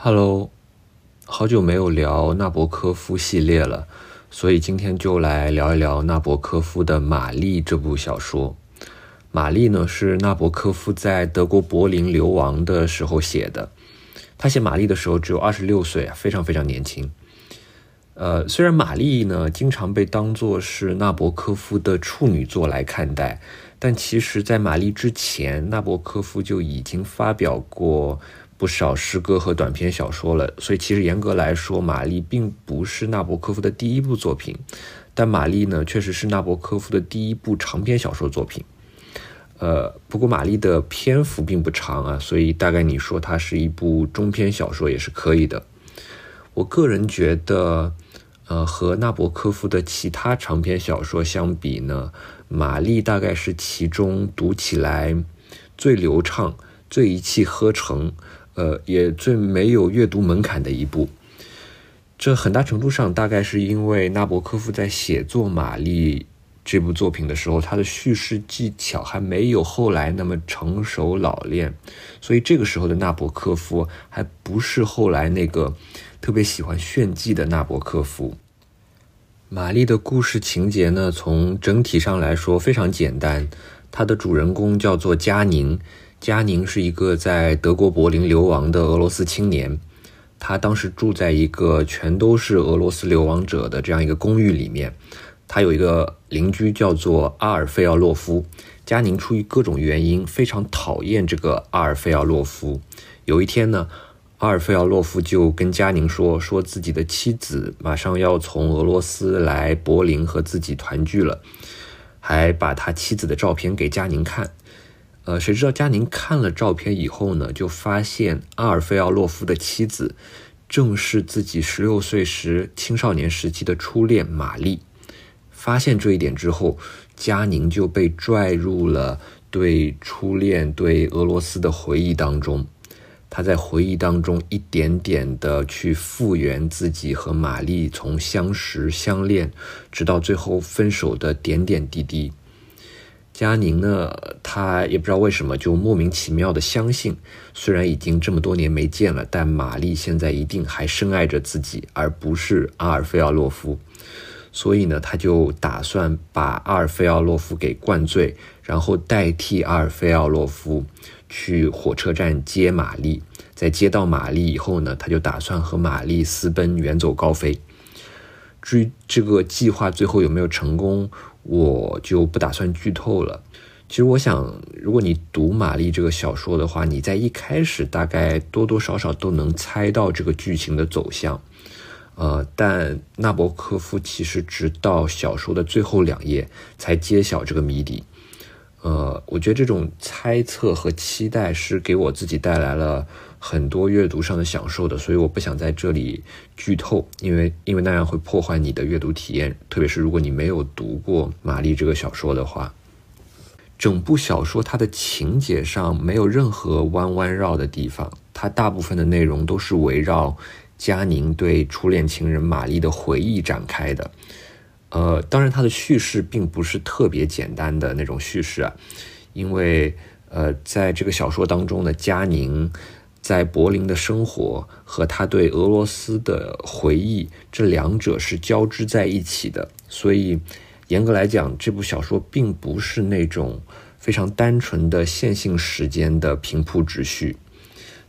Hello，好久没有聊纳博科夫系列了，所以今天就来聊一聊纳博科夫的《玛丽》这部小说。《玛丽》呢是纳博科夫在德国柏林流亡的时候写的。他写《玛丽》的时候只有二十六岁，非常非常年轻。呃，虽然《玛丽》呢经常被当作是纳博科夫的处女作来看待，但其实，在《玛丽》之前，纳博科夫就已经发表过。不少诗歌和短篇小说了，所以其实严格来说，《玛丽》并不是纳博科夫的第一部作品，但《玛丽》呢，确实是纳博科夫的第一部长篇小说作品。呃，不过《玛丽》的篇幅并不长啊，所以大概你说它是一部中篇小说也是可以的。我个人觉得，呃，和纳博科夫的其他长篇小说相比呢，《玛丽》大概是其中读起来最流畅、最一气呵成。呃，也最没有阅读门槛的一部。这很大程度上大概是因为纳博科夫在写作《玛丽》这部作品的时候，他的叙事技巧还没有后来那么成熟老练，所以这个时候的纳博科夫还不是后来那个特别喜欢炫技的纳博科夫。《玛丽》的故事情节呢，从整体上来说非常简单，它的主人公叫做佳宁。佳宁是一个在德国柏林流亡的俄罗斯青年，他当时住在一个全都是俄罗斯流亡者的这样一个公寓里面。他有一个邻居叫做阿尔费奥洛夫。佳宁出于各种原因非常讨厌这个阿尔费奥洛夫。有一天呢，阿尔费奥洛夫就跟佳宁说，说自己的妻子马上要从俄罗斯来柏林和自己团聚了，还把他妻子的照片给佳宁看。呃，谁知道佳宁看了照片以后呢，就发现阿尔费奥洛夫的妻子正是自己十六岁时青少年时期的初恋玛丽。发现这一点之后，佳宁就被拽入了对初恋、对俄罗斯的回忆当中。他在回忆当中一点点的去复原自己和玛丽从相识、相恋，直到最后分手的点点滴滴。佳宁呢，他也不知道为什么就莫名其妙的相信，虽然已经这么多年没见了，但玛丽现在一定还深爱着自己，而不是阿尔菲奥洛夫。所以呢，他就打算把阿尔菲奥洛夫给灌醉，然后代替阿尔菲奥洛夫去火车站接玛丽。在接到玛丽以后呢，他就打算和玛丽私奔，远走高飞。至于这个计划最后有没有成功？我就不打算剧透了。其实我想，如果你读《玛丽》这个小说的话，你在一开始大概多多少少都能猜到这个剧情的走向。呃，但纳博科夫其实直到小说的最后两页才揭晓这个谜底。呃，我觉得这种猜测和期待是给我自己带来了很多阅读上的享受的，所以我不想在这里剧透，因为因为那样会破坏你的阅读体验，特别是如果你没有读过《玛丽》这个小说的话。整部小说它的情节上没有任何弯弯绕的地方，它大部分的内容都是围绕佳宁对初恋情人玛丽的回忆展开的。呃，当然，它的叙事并不是特别简单的那种叙事啊，因为呃，在这个小说当中呢，佳宁在柏林的生活和他对俄罗斯的回忆，这两者是交织在一起的，所以严格来讲，这部小说并不是那种非常单纯的线性时间的平铺直叙。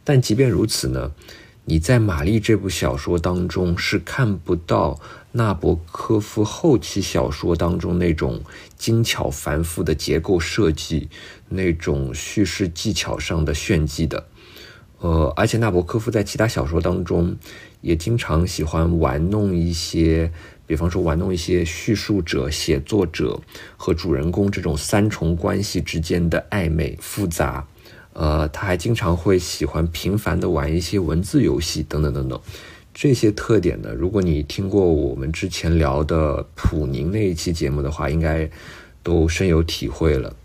但即便如此呢，你在《玛丽》这部小说当中是看不到。纳博科夫后期小说当中那种精巧繁复的结构设计，那种叙事技巧上的炫技的，呃，而且纳博科夫在其他小说当中也经常喜欢玩弄一些，比方说玩弄一些叙述者、写作者和主人公这种三重关系之间的暧昧复杂，呃，他还经常会喜欢频繁的玩一些文字游戏等等等等。这些特点呢，如果你听过我们之前聊的普宁那一期节目的话，应该都深有体会了。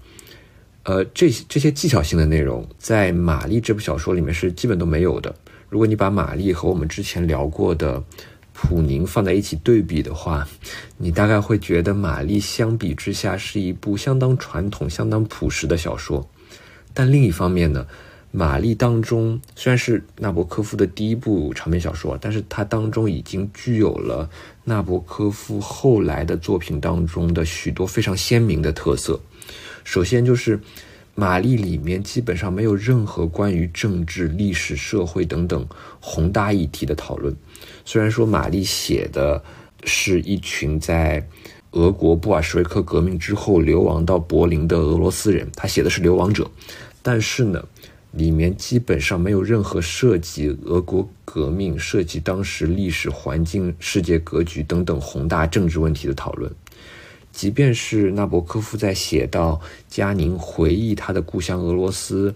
呃，这些这些技巧性的内容，在《玛丽》这部小说里面是基本都没有的。如果你把玛丽和我们之前聊过的普宁放在一起对比的话，你大概会觉得玛丽相比之下是一部相当传统、相当朴实的小说。但另一方面呢，玛丽》当中虽然是纳博科夫的第一部长篇小说，但是它当中已经具有了纳博科夫后来的作品当中的许多非常鲜明的特色。首先就是《玛丽》里面基本上没有任何关于政治、历史、社会等等宏大议题的讨论。虽然说玛丽写的是一群在俄国布尔什维克革命之后流亡到柏林的俄罗斯人，他写的是流亡者，但是呢，里面基本上没有任何涉及俄国革命、涉及当时历史环境、世界格局等等宏大政治问题的讨论。即便是纳博科夫在写到佳宁回忆他的故乡俄罗斯，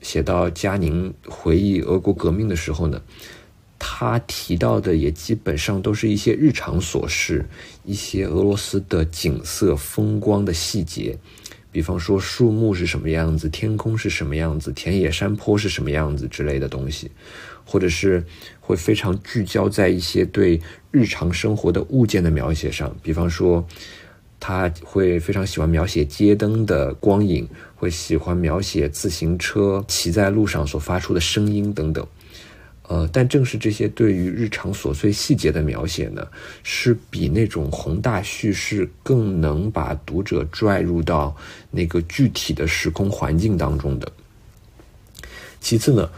写到佳宁回忆俄国革命的时候呢。他提到的也基本上都是一些日常琐事，一些俄罗斯的景色、风光的细节，比方说树木是什么样子，天空是什么样子，田野山坡是什么样子之类的东西，或者是会非常聚焦在一些对日常生活的物件的描写上，比方说他会非常喜欢描写街灯的光影，会喜欢描写自行车骑在路上所发出的声音等等。呃，但正是这些对于日常琐碎细节的描写呢，是比那种宏大叙事更能把读者拽入到那个具体的时空环境当中的。其次呢，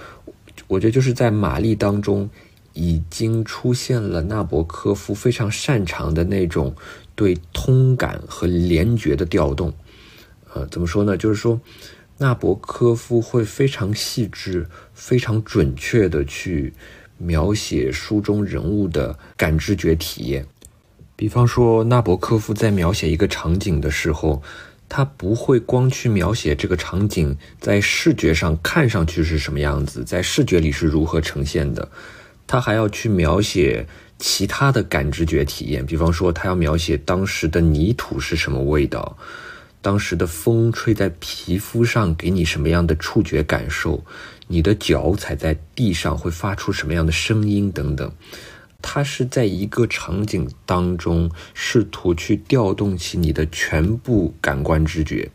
我觉得就是在《玛丽》当中，已经出现了纳博科夫非常擅长的那种对通感和联觉的调动。呃，怎么说呢？就是说。纳博科夫会非常细致、非常准确的去描写书中人物的感知觉体验。比方说，纳博科夫在描写一个场景的时候，他不会光去描写这个场景在视觉上看上去是什么样子，在视觉里是如何呈现的，他还要去描写其他的感知觉体验。比方说，他要描写当时的泥土是什么味道。当时的风吹在皮肤上，给你什么样的触觉感受？你的脚踩在地上会发出什么样的声音？等等，他是在一个场景当中试图去调动起你的全部感官知觉，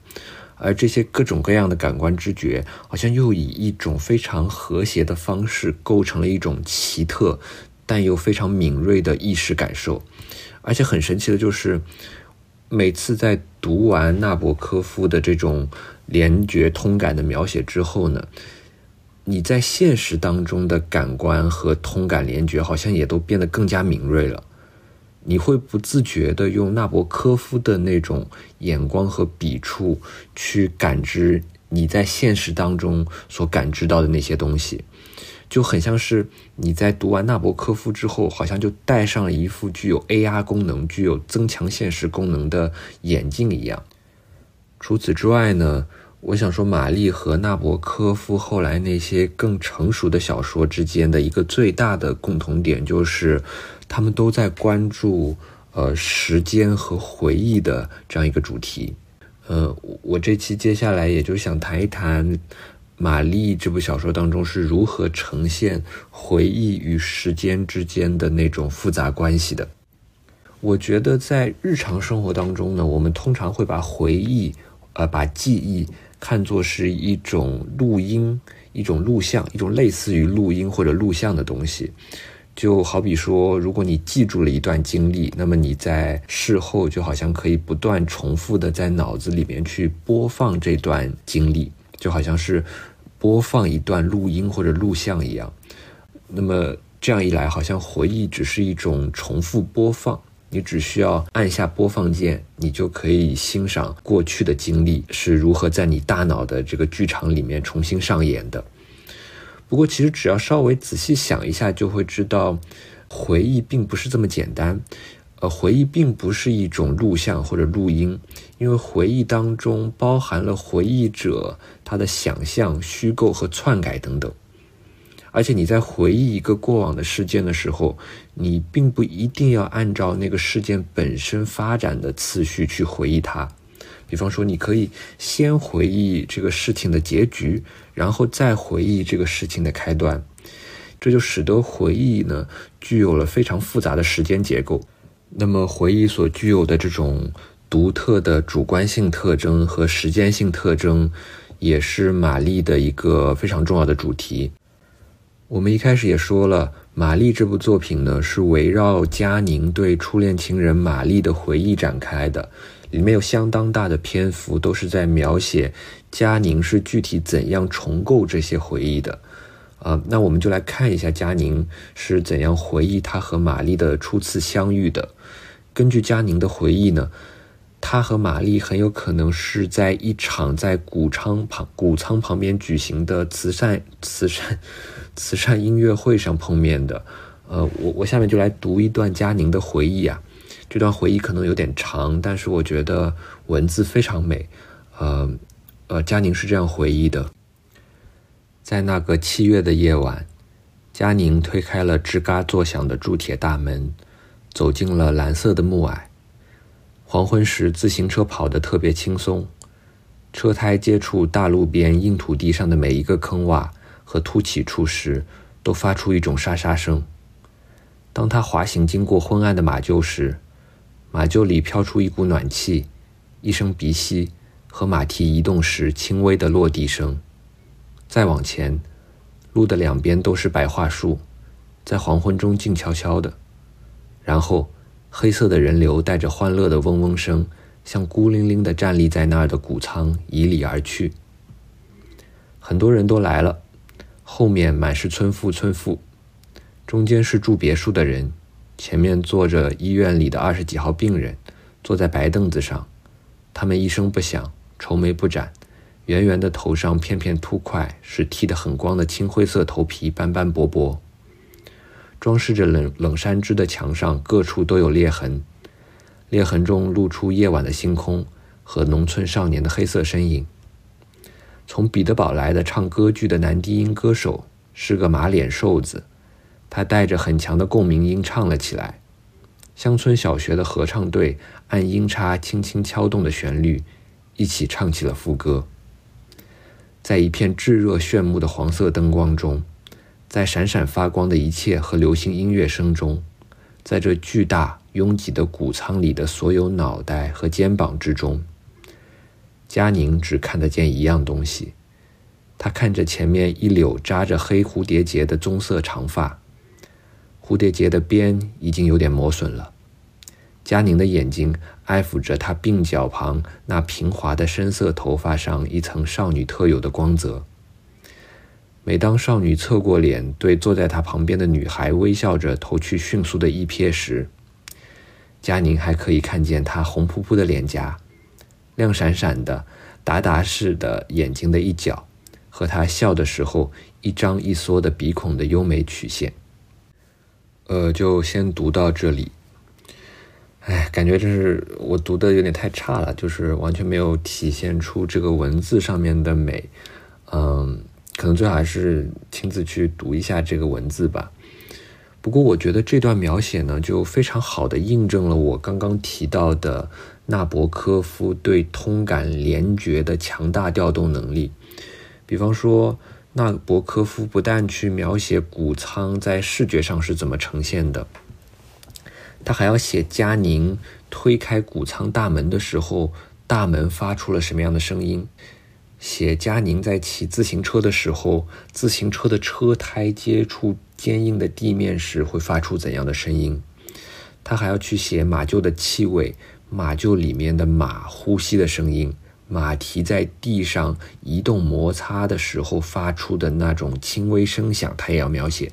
而这些各种各样的感官知觉，好像又以一种非常和谐的方式构成了一种奇特但又非常敏锐的意识感受，而且很神奇的就是。每次在读完纳博科夫的这种联觉通感的描写之后呢，你在现实当中的感官和通感联觉好像也都变得更加敏锐了。你会不自觉的用纳博科夫的那种眼光和笔触去感知你在现实当中所感知到的那些东西。就很像是你在读完纳博科夫之后，好像就戴上了一副具有 AR 功能、具有增强现实功能的眼镜一样。除此之外呢，我想说，玛丽和纳博科夫后来那些更成熟的小说之间的一个最大的共同点，就是他们都在关注呃时间和回忆的这样一个主题。呃，我这期接下来也就想谈一谈。《玛丽》这部小说当中是如何呈现回忆与时间之间的那种复杂关系的？我觉得在日常生活当中呢，我们通常会把回忆，呃，把记忆看作是一种录音、一种录像、一种类似于录音或者录像的东西。就好比说，如果你记住了一段经历，那么你在事后就好像可以不断重复的在脑子里面去播放这段经历，就好像是。播放一段录音或者录像一样，那么这样一来，好像回忆只是一种重复播放，你只需要按下播放键，你就可以欣赏过去的经历是如何在你大脑的这个剧场里面重新上演的。不过，其实只要稍微仔细想一下，就会知道，回忆并不是这么简单。呃，回忆并不是一种录像或者录音，因为回忆当中包含了回忆者他的想象、虚构和篡改等等。而且你在回忆一个过往的事件的时候，你并不一定要按照那个事件本身发展的次序去回忆它。比方说，你可以先回忆这个事情的结局，然后再回忆这个事情的开端。这就使得回忆呢具有了非常复杂的时间结构。那么，回忆所具有的这种独特的主观性特征和时间性特征，也是玛丽的一个非常重要的主题。我们一开始也说了，《玛丽》这部作品呢是围绕佳宁对初恋情人玛丽的回忆展开的，里面有相当大的篇幅都是在描写佳宁是具体怎样重构这些回忆的。啊，那我们就来看一下佳宁是怎样回忆他和玛丽的初次相遇的。根据佳宁的回忆呢。他和玛丽很有可能是在一场在谷仓旁谷仓旁边举行的慈善慈善 慈善音乐会上碰面的。呃，我我下面就来读一段佳宁的回忆啊。这段回忆可能有点长，但是我觉得文字非常美。呃呃，佳宁是这样回忆的：在那个七月的夜晚，佳宁推开了吱嘎作响的铸铁大门，走进了蓝色的暮霭。黄昏时，自行车跑得特别轻松，车胎接触大路边硬土地上的每一个坑洼和凸起处时，都发出一种沙沙声。当他滑行经过昏暗的马厩时，马厩里飘出一股暖气，一声鼻息和马蹄移动时轻微的落地声。再往前，路的两边都是白桦树，在黄昏中静悄悄的，然后。黑色的人流带着欢乐的嗡嗡声，向孤零零地站立在那儿的谷仓迤逦而去。很多人都来了，后面满是村妇村妇，中间是住别墅的人，前面坐着医院里的二十几号病人，坐在白凳子上，他们一声不响，愁眉不展，圆圆的头上片片秃块使剃得很光的青灰色头皮斑斑驳驳。装饰着冷冷杉枝的墙上，各处都有裂痕，裂痕中露出夜晚的星空和农村少年的黑色身影。从彼得堡来的唱歌剧的男低音歌手是个马脸瘦子，他带着很强的共鸣音唱了起来。乡村小学的合唱队按音叉轻轻敲动的旋律，一起唱起了副歌。在一片炙热炫目的黄色灯光中。在闪闪发光的一切和流行音乐声中，在这巨大拥挤的谷仓里的所有脑袋和肩膀之中，佳宁只看得见一样东西。他看着前面一绺扎着黑蝴蝶结的棕色长发，蝴蝶结的边已经有点磨损了。佳宁的眼睛爱抚着她鬓角旁那平滑的深色头发上一层少女特有的光泽。每当少女侧过脸对坐在她旁边的女孩微笑着投去迅速的一瞥时，佳宁还可以看见她红扑扑的脸颊、亮闪闪的达达式的眼睛的一角，和她笑的时候一张一缩的鼻孔的优美曲线。呃，就先读到这里。哎，感觉这是我读的有点太差了，就是完全没有体现出这个文字上面的美。嗯。可能最好还是亲自去读一下这个文字吧。不过，我觉得这段描写呢，就非常好的印证了我刚刚提到的纳博科夫对通感联觉的强大调动能力。比方说，纳博科夫不但去描写谷仓在视觉上是怎么呈现的，他还要写佳宁推开谷仓大门的时候，大门发出了什么样的声音。写佳宁在骑自行车的时候，自行车的车胎接触坚硬的地面时会发出怎样的声音？他还要去写马厩的气味，马厩里面的马呼吸的声音，马蹄在地上移动摩擦的时候发出的那种轻微声响，他也要描写。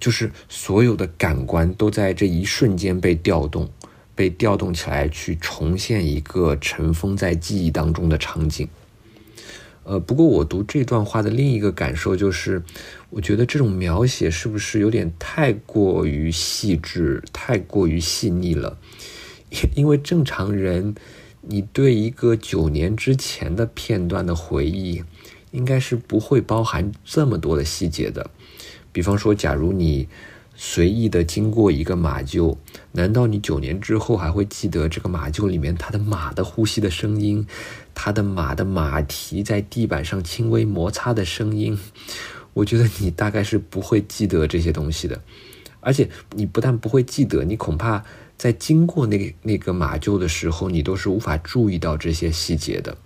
就是所有的感官都在这一瞬间被调动，被调动起来，去重现一个尘封在记忆当中的场景。呃，不过我读这段话的另一个感受就是，我觉得这种描写是不是有点太过于细致、太过于细腻了？因为正常人，你对一个九年之前的片段的回忆，应该是不会包含这么多的细节的。比方说，假如你。随意的经过一个马厩，难道你九年之后还会记得这个马厩里面它的马的呼吸的声音，它的马的马蹄在地板上轻微摩擦的声音？我觉得你大概是不会记得这些东西的，而且你不但不会记得，你恐怕在经过那个那个马厩的时候，你都是无法注意到这些细节的。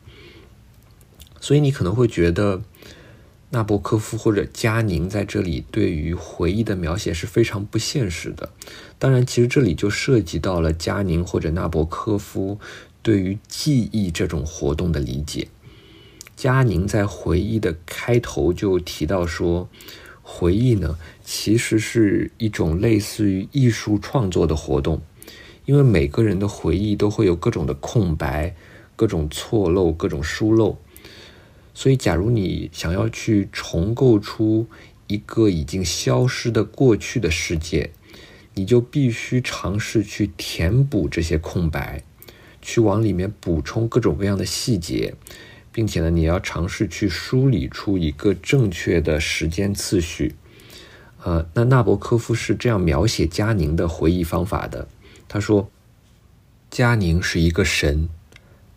所以你可能会觉得纳博科夫或者佳宁在这里对于回忆的描写是非常不现实的。当然，其实这里就涉及到了佳宁或者纳博科夫对于记忆这种活动的理解。佳宁在回忆的开头就提到说，回忆呢其实是一种类似于艺术创作的活动，因为每个人的回忆都会有各种的空白、各种错漏、各种疏漏，所以假如你想要去重构出一个已经消失的过去的世界，你就必须尝试去填补这些空白，去往里面补充各种各样的细节。并且呢，你要尝试去梳理出一个正确的时间次序。呃，那纳博科夫是这样描写佳宁的回忆方法的。他说：“佳宁是一个神，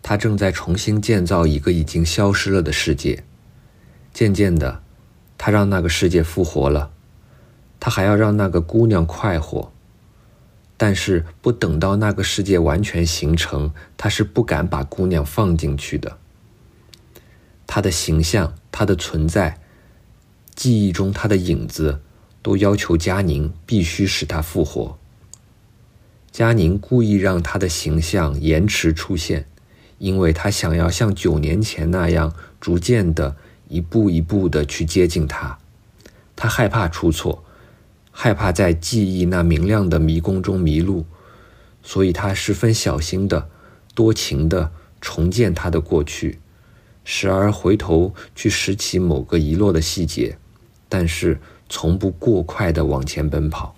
他正在重新建造一个已经消失了的世界。渐渐的，他让那个世界复活了。他还要让那个姑娘快活，但是不等到那个世界完全形成，他是不敢把姑娘放进去的。”他的形象，他的存在，记忆中他的影子，都要求佳宁必须使他复活。佳宁故意让他的形象延迟出现，因为他想要像九年前那样，逐渐的一步一步的去接近他。他害怕出错，害怕在记忆那明亮的迷宫中迷路，所以他十分小心的、多情的重建他的过去。时而回头去拾起某个遗落的细节，但是从不过快的往前奔跑。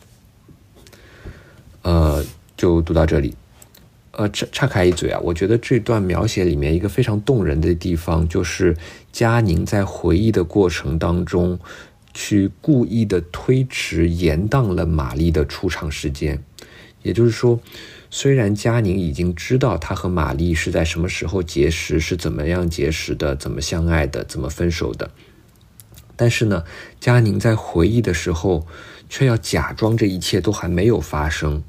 呃，就读到这里。呃，岔岔开一嘴啊，我觉得这段描写里面一个非常动人的地方，就是佳宁在回忆的过程当中，去故意的推迟延宕了玛丽的出场时间，也就是说。虽然佳宁已经知道他和玛丽是在什么时候结识，是怎么样结识的，怎么相爱的，怎么分手的，但是呢，佳宁在回忆的时候，却要假装这一切都还没有发生。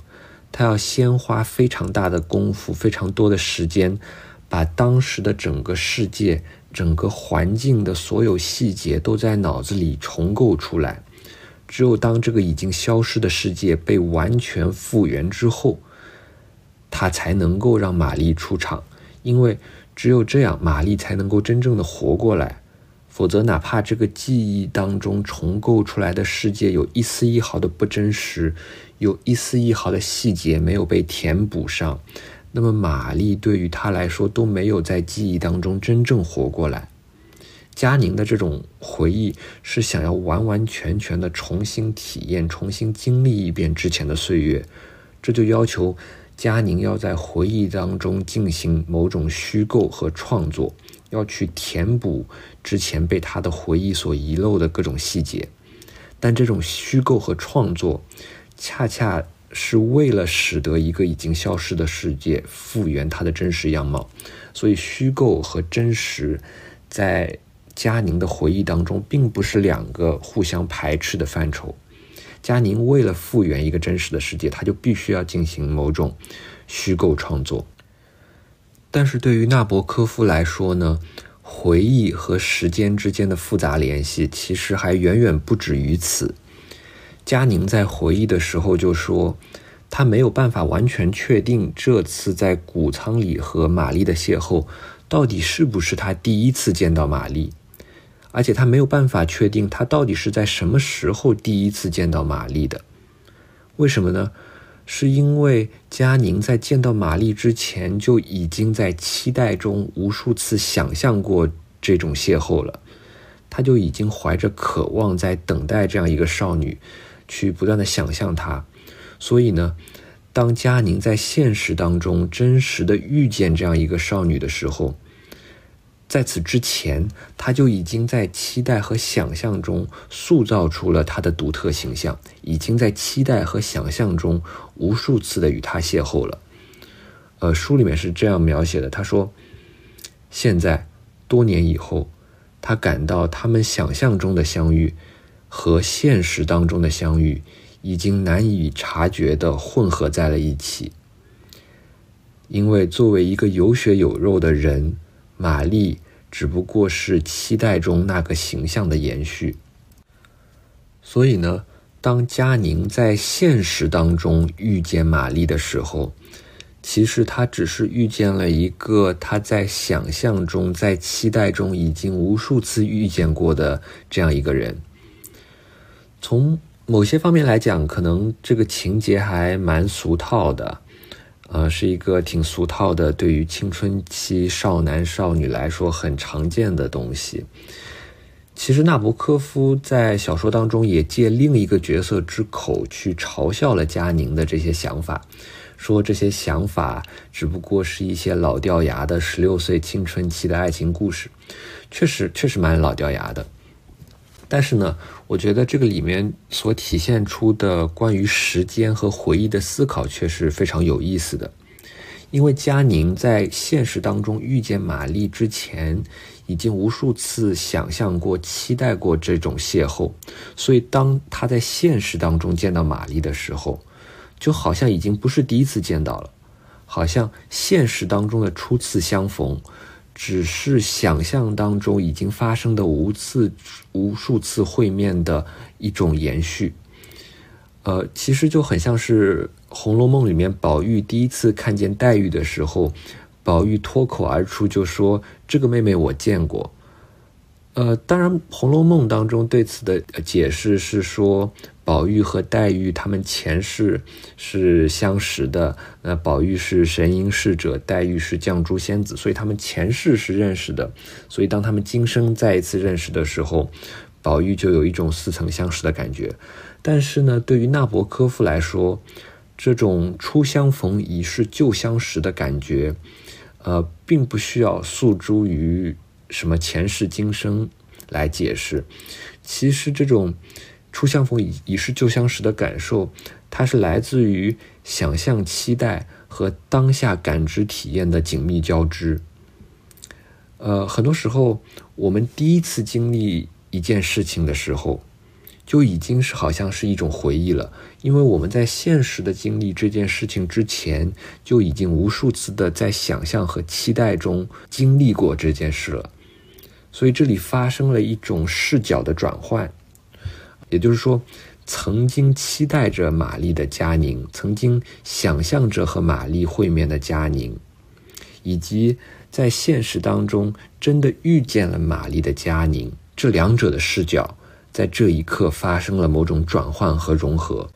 他要先花非常大的功夫，非常多的时间，把当时的整个世界、整个环境的所有细节都在脑子里重构出来。只有当这个已经消失的世界被完全复原之后，他才能够让玛丽出场，因为只有这样，玛丽才能够真正的活过来。否则，哪怕这个记忆当中重构出来的世界有一丝一毫的不真实，有一丝一毫的细节没有被填补上，那么玛丽对于他来说都没有在记忆当中真正活过来。佳宁的这种回忆是想要完完全全的重新体验、重新经历一遍之前的岁月，这就要求。佳宁要在回忆当中进行某种虚构和创作，要去填补之前被他的回忆所遗漏的各种细节，但这种虚构和创作，恰恰是为了使得一个已经消失的世界复原它的真实样貌，所以虚构和真实，在佳宁的回忆当中，并不是两个互相排斥的范畴。佳宁为了复原一个真实的世界，他就必须要进行某种虚构创作。但是对于纳博科夫来说呢，回忆和时间之间的复杂联系其实还远远不止于此。佳宁在回忆的时候就说，他没有办法完全确定这次在谷仓里和玛丽的邂逅，到底是不是他第一次见到玛丽。而且他没有办法确定他到底是在什么时候第一次见到玛丽的，为什么呢？是因为佳宁在见到玛丽之前就已经在期待中无数次想象过这种邂逅了，他就已经怀着渴望在等待这样一个少女，去不断的想象她。所以呢，当佳宁在现实当中真实的遇见这样一个少女的时候。在此之前，他就已经在期待和想象中塑造出了他的独特形象，已经在期待和想象中无数次的与他邂逅了。呃，书里面是这样描写的：他说，现在多年以后，他感到他们想象中的相遇和现实当中的相遇已经难以察觉的混合在了一起，因为作为一个有血有肉的人。玛丽只不过是期待中那个形象的延续。所以呢，当佳宁在现实当中遇见玛丽的时候，其实他只是遇见了一个他在想象中、在期待中已经无数次遇见过的这样一个人。从某些方面来讲，可能这个情节还蛮俗套的，呃，是一个挺俗套的，对于青春期少男少女来说很常见的东西。其实纳博科夫在小说当中也借另一个角色之口去嘲笑了佳宁的这些想法。说这些想法只不过是一些老掉牙的十六岁青春期的爱情故事，确实确实蛮老掉牙的。但是呢，我觉得这个里面所体现出的关于时间和回忆的思考却是非常有意思的。因为佳宁在现实当中遇见玛丽之前，已经无数次想象过、期待过这种邂逅，所以当他在现实当中见到玛丽的时候，就好像已经不是第一次见到了，好像现实当中的初次相逢，只是想象当中已经发生的无次、无数次会面的一种延续。呃，其实就很像是《红楼梦》里面宝玉第一次看见黛玉的时候，宝玉脱口而出就说：“这个妹妹我见过。”呃，当然，《红楼梦》当中对此的解释是说，宝玉和黛玉他们前世是相识的。那宝玉是神瑛侍者，黛玉是绛珠仙子，所以他们前世是认识的。所以当他们今生再一次认识的时候，宝玉就有一种似曾相识的感觉。但是呢，对于纳博科夫来说，这种初相逢已是旧相识的感觉，呃，并不需要诉诸于。什么前世今生来解释？其实这种初相逢已已是旧相识的感受，它是来自于想象、期待和当下感知体验的紧密交织。呃，很多时候我们第一次经历一件事情的时候，就已经是好像是一种回忆了，因为我们在现实的经历这件事情之前，就已经无数次的在想象和期待中经历过这件事了。所以这里发生了一种视角的转换，也就是说，曾经期待着玛丽的佳宁，曾经想象着和玛丽会面的佳宁，以及在现实当中真的遇见了玛丽的佳宁，这两者的视角在这一刻发生了某种转换和融合，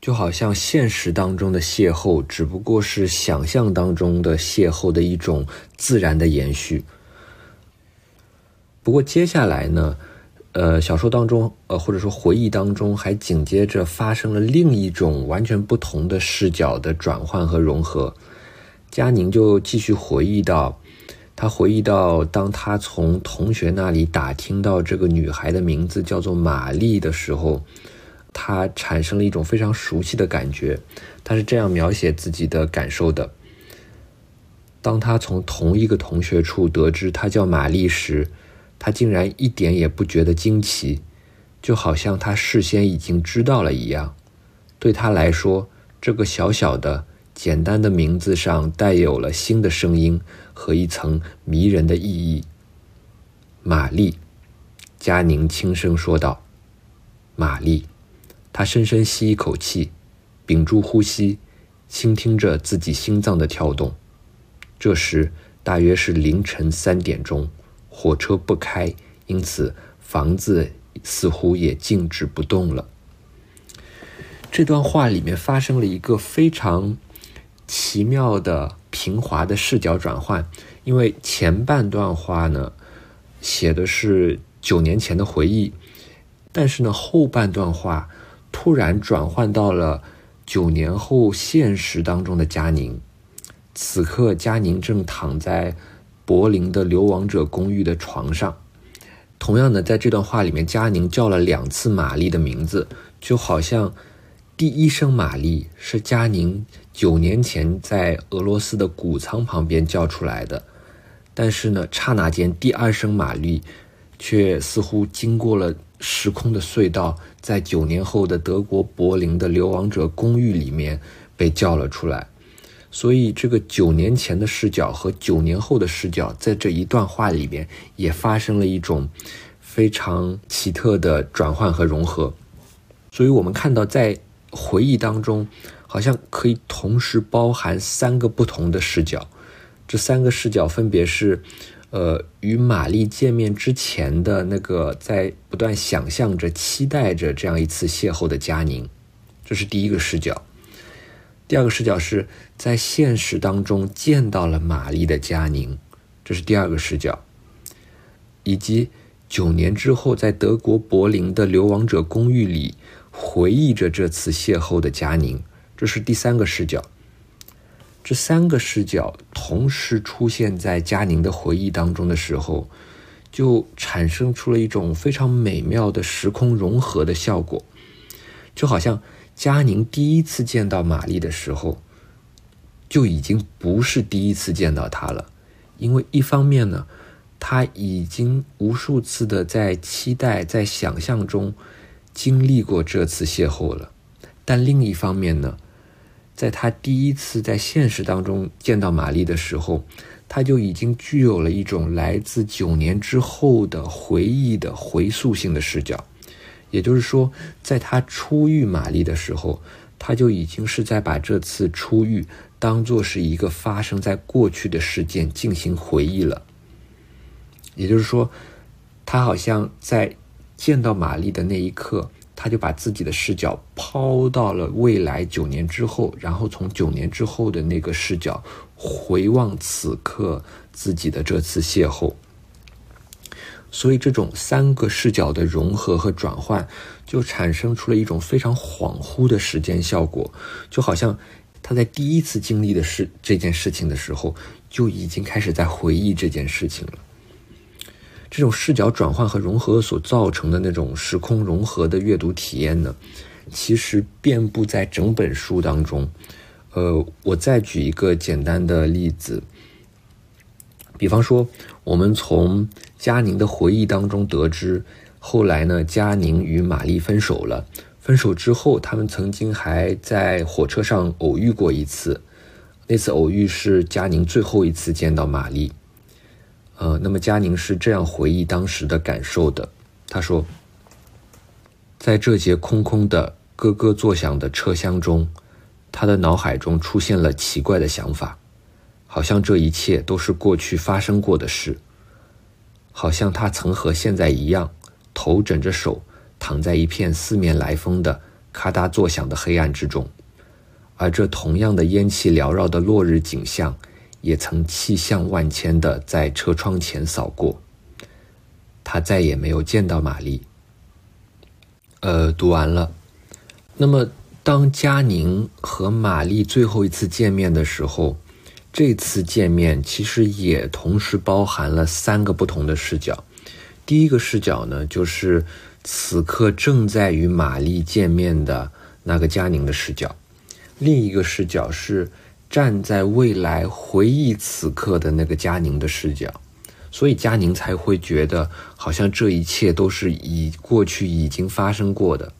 就好像现实当中的邂逅只不过是想象当中的邂逅的一种自然的延续。不过接下来呢，呃，小说当中，呃，或者说回忆当中，还紧接着发生了另一种完全不同的视角的转换和融合。佳宁就继续回忆到，他回忆到，当他从同学那里打听到这个女孩的名字叫做玛丽的时候，他产生了一种非常熟悉的感觉。他是这样描写自己的感受的：当他从同一个同学处得知她叫玛丽时。他竟然一点也不觉得惊奇，就好像他事先已经知道了一样。对他来说，这个小小的、简单的名字上带有了新的声音和一层迷人的意义。玛丽，佳宁轻声说道：“玛丽。”他深深吸一口气，屏住呼吸，倾听着自己心脏的跳动。这时大约是凌晨三点钟。火车不开，因此房子似乎也静止不动了。这段话里面发生了一个非常奇妙的平滑的视角转换，因为前半段话呢写的是九年前的回忆，但是呢后半段话突然转换到了九年后现实当中的佳宁。此刻，佳宁正躺在。柏林的流亡者公寓的床上，同样的，在这段话里面，佳宁叫了两次玛丽的名字，就好像第一声玛丽是佳宁九年前在俄罗斯的谷仓旁边叫出来的，但是呢，刹那间第二声玛丽却似乎经过了时空的隧道，在九年后的德国柏林的流亡者公寓里面被叫了出来。所以这个九年前的视角和九年后的视角，在这一段话里边也发生了一种非常奇特的转换和融合。所以我们看到，在回忆当中，好像可以同时包含三个不同的视角。这三个视角分别是：呃，与玛丽见面之前的那个在不断想象着、期待着这样一次邂逅的佳宁，这是第一个视角。第二个视角是在现实当中见到了玛丽的佳宁，这是第二个视角，以及九年之后在德国柏林的流亡者公寓里回忆着这次邂逅的佳宁，这是第三个视角。这三个视角同时出现在佳宁的回忆当中的时候，就产生出了一种非常美妙的时空融合的效果，就好像。佳宁第一次见到玛丽的时候，就已经不是第一次见到他了，因为一方面呢，他已经无数次的在期待、在想象中经历过这次邂逅了，但另一方面呢，在他第一次在现实当中见到玛丽的时候，他就已经具有了一种来自九年之后的回忆的回溯性的视角。也就是说，在他初遇玛丽的时候，他就已经是在把这次初遇当做是一个发生在过去的事件进行回忆了。也就是说，他好像在见到玛丽的那一刻，他就把自己的视角抛到了未来九年之后，然后从九年之后的那个视角回望此刻自己的这次邂逅。所以，这种三个视角的融合和转换，就产生出了一种非常恍惚的时间效果，就好像他在第一次经历的事这件事情的时候，就已经开始在回忆这件事情了。这种视角转换和融合所造成的那种时空融合的阅读体验呢，其实遍布在整本书当中。呃，我再举一个简单的例子。比方说，我们从佳宁的回忆当中得知，后来呢，佳宁与玛丽分手了。分手之后，他们曾经还在火车上偶遇过一次。那次偶遇是佳宁最后一次见到玛丽。呃，那么佳宁是这样回忆当时的感受的。他说：“在这节空空的、咯咯作响的车厢中，他的脑海中出现了奇怪的想法。”好像这一切都是过去发生过的事，好像他曾和现在一样，头枕着手，躺在一片四面来风的咔嗒作响的黑暗之中，而这同样的烟气缭绕的落日景象，也曾气象万千的在车窗前扫过。他再也没有见到玛丽。呃，读完了。那么，当佳宁和玛丽最后一次见面的时候。这次见面其实也同时包含了三个不同的视角。第一个视角呢，就是此刻正在与玛丽见面的那个佳宁的视角；另一个视角是站在未来回忆此刻的那个佳宁的视角。所以佳宁才会觉得好像这一切都是已过去已经发生过的。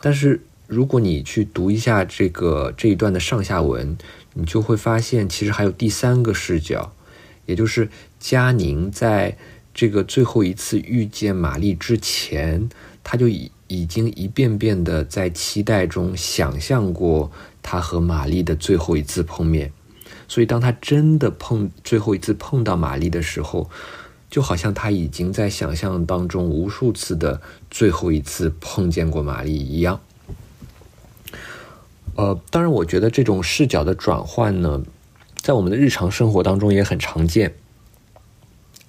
但是如果你去读一下这个这一段的上下文，你就会发现，其实还有第三个视角，也就是佳宁在这个最后一次遇见玛丽之前，他就已已经一遍遍的在期待中想象过他和玛丽的最后一次碰面。所以，当他真的碰最后一次碰到玛丽的时候，就好像他已经在想象当中无数次的最后一次碰见过玛丽一样。呃，当然，我觉得这种视角的转换呢，在我们的日常生活当中也很常见。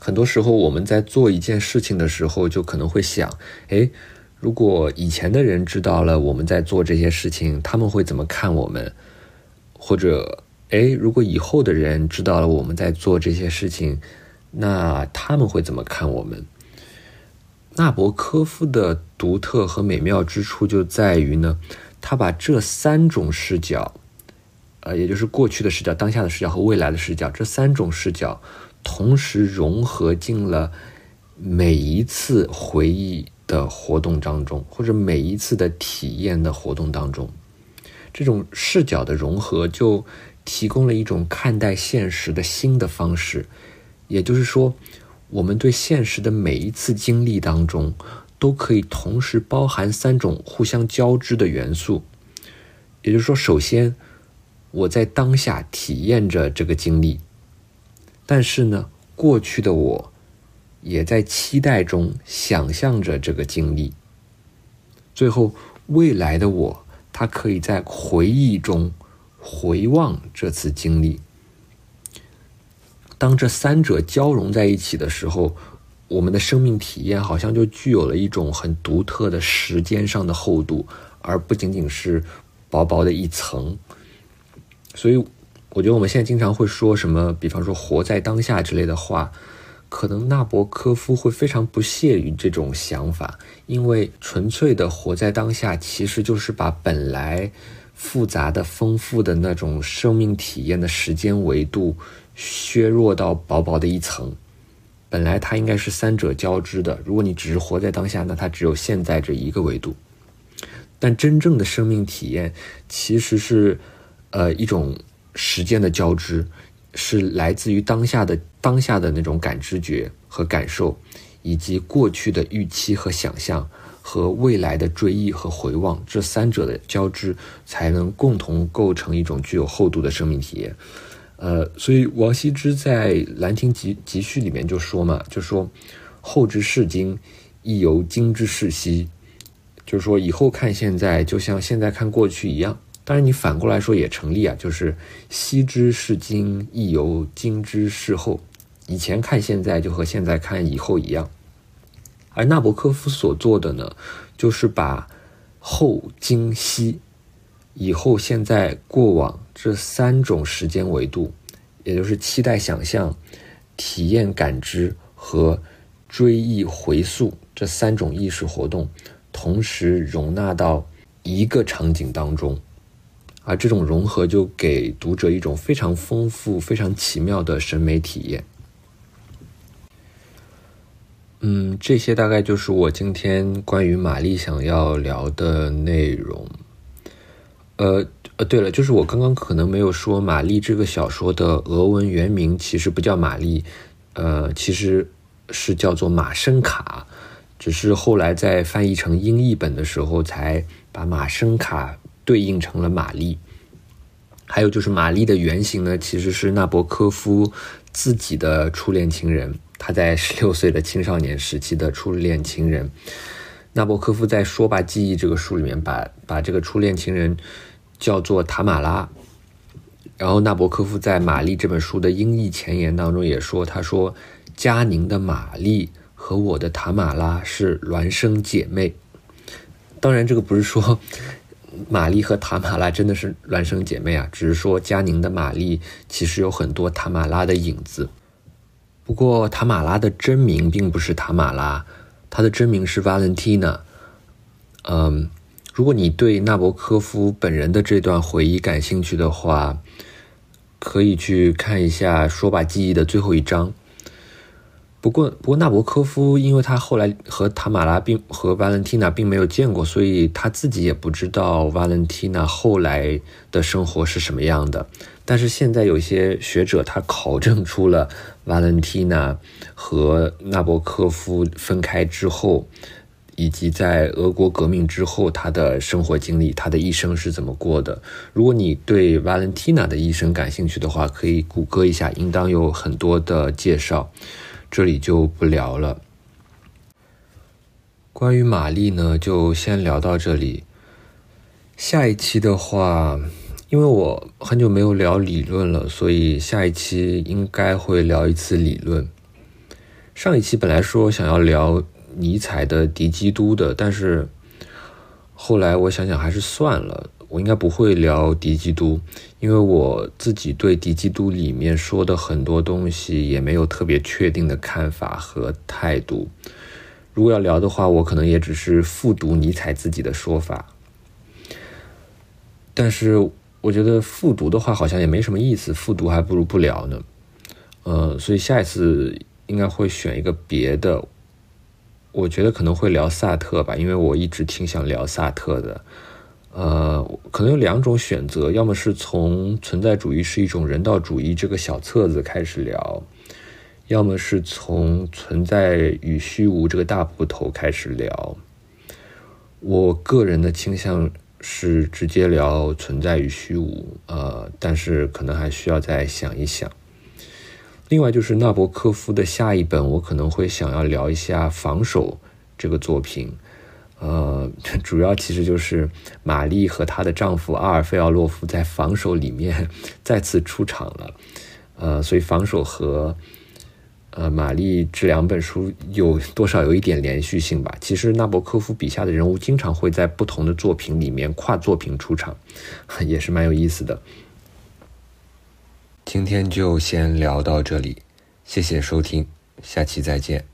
很多时候，我们在做一件事情的时候，就可能会想：哎，如果以前的人知道了我们在做这些事情，他们会怎么看我们？或者，哎，如果以后的人知道了我们在做这些事情，那他们会怎么看我们？纳博科夫的独特和美妙之处就在于呢。他把这三种视角，呃，也就是过去的视角、当下的视角和未来的视角，这三种视角同时融合进了每一次回忆的活动当中，或者每一次的体验的活动当中。这种视角的融合，就提供了一种看待现实的新的方式。也就是说，我们对现实的每一次经历当中，都可以同时包含三种互相交织的元素。也就是说，首先，我在当下体验着这个经历，但是呢，过去的我也在期待中想象着这个经历。最后，未来的我，他可以在回忆中回望这次经历。当这三者交融在一起的时候，我们的生命体验好像就具有了一种很独特的时间上的厚度，而不仅仅是。薄薄的一层，所以我觉得我们现在经常会说什么，比方说“活在当下”之类的话，可能纳博科夫会非常不屑于这种想法，因为纯粹的活在当下，其实就是把本来复杂的、丰富的那种生命体验的时间维度削弱到薄薄的一层。本来它应该是三者交织的，如果你只是活在当下，那它只有现在这一个维度。但真正的生命体验其实是，呃，一种时间的交织，是来自于当下的当下的那种感知觉和感受，以及过去的预期和想象，和未来的追忆和回望，这三者的交织，才能共同构成一种具有厚度的生命体验。呃，所以王羲之在《兰亭集集序》里面就说嘛，就说后之视今，亦犹今之视昔。就是说，以后看现在，就像现在看过去一样。当然，你反过来说也成立啊，就是昔之视今，亦犹今之视后。以前看现在，就和现在看以后一样。而纳博科夫所做的呢，就是把后、今、昔、以后、现在、过往这三种时间维度，也就是期待、想象、体验、感知和追忆、回溯这三种意识活动。同时容纳到一个场景当中，而这种融合就给读者一种非常丰富、非常奇妙的审美体验。嗯，这些大概就是我今天关于玛丽想要聊的内容。呃呃，对了，就是我刚刚可能没有说，玛丽这个小说的俄文原名其实不叫玛丽，呃，其实是叫做马申卡。只是后来在翻译成英译本的时候，才把马声卡对应成了玛丽。还有就是玛丽的原型呢，其实是纳博科夫自己的初恋情人，他在十六岁的青少年时期的初恋情人。纳博科夫在《说吧记忆》这个书里面，把把这个初恋情人叫做塔玛拉。然后纳博科夫在《玛丽》这本书的英译前言当中也说，他说：“佳宁的玛丽。”和我的塔玛拉是孪生姐妹，当然这个不是说玛丽和塔玛拉真的是孪生姐妹啊，只是说佳宁的玛丽其实有很多塔玛拉的影子。不过塔玛拉的真名并不是塔玛拉，她的真名是 Valentina。嗯，如果你对纳博科夫本人的这段回忆感兴趣的话，可以去看一下《说吧记忆》的最后一章。不过，不过纳博科夫，因为他后来和塔玛拉并和瓦伦蒂娜并没有见过，所以他自己也不知道瓦伦蒂娜后来的生活是什么样的。但是现在有些学者他考证出了瓦伦蒂娜和纳博科夫分开之后，以及在俄国革命之后他的生活经历，他的一生是怎么过的。如果你对瓦伦蒂娜的一生感兴趣的话，可以谷歌一下，应当有很多的介绍。这里就不聊了。关于玛丽呢，就先聊到这里。下一期的话，因为我很久没有聊理论了，所以下一期应该会聊一次理论。上一期本来说想要聊尼采的《敌基督》的，但是后来我想想还是算了。我应该不会聊《敌基督》，因为我自己对《敌基督》里面说的很多东西也没有特别确定的看法和态度。如果要聊的话，我可能也只是复读尼采自己的说法。但是我觉得复读的话好像也没什么意思，复读还不如不聊呢。呃，所以下一次应该会选一个别的。我觉得可能会聊萨特吧，因为我一直挺想聊萨特的。呃，可能有两种选择，要么是从存在主义是一种人道主义这个小册子开始聊，要么是从存在与虚无这个大部头开始聊。我个人的倾向是直接聊存在与虚无，呃，但是可能还需要再想一想。另外就是纳博科夫的下一本，我可能会想要聊一下防守这个作品。呃，主要其实就是玛丽和她的丈夫阿尔费奥洛夫在防守里面再次出场了，呃，所以防守和呃玛丽这两本书有多少有一点连续性吧。其实纳博科夫笔下的人物经常会在不同的作品里面跨作品出场，也是蛮有意思的。今天就先聊到这里，谢谢收听，下期再见。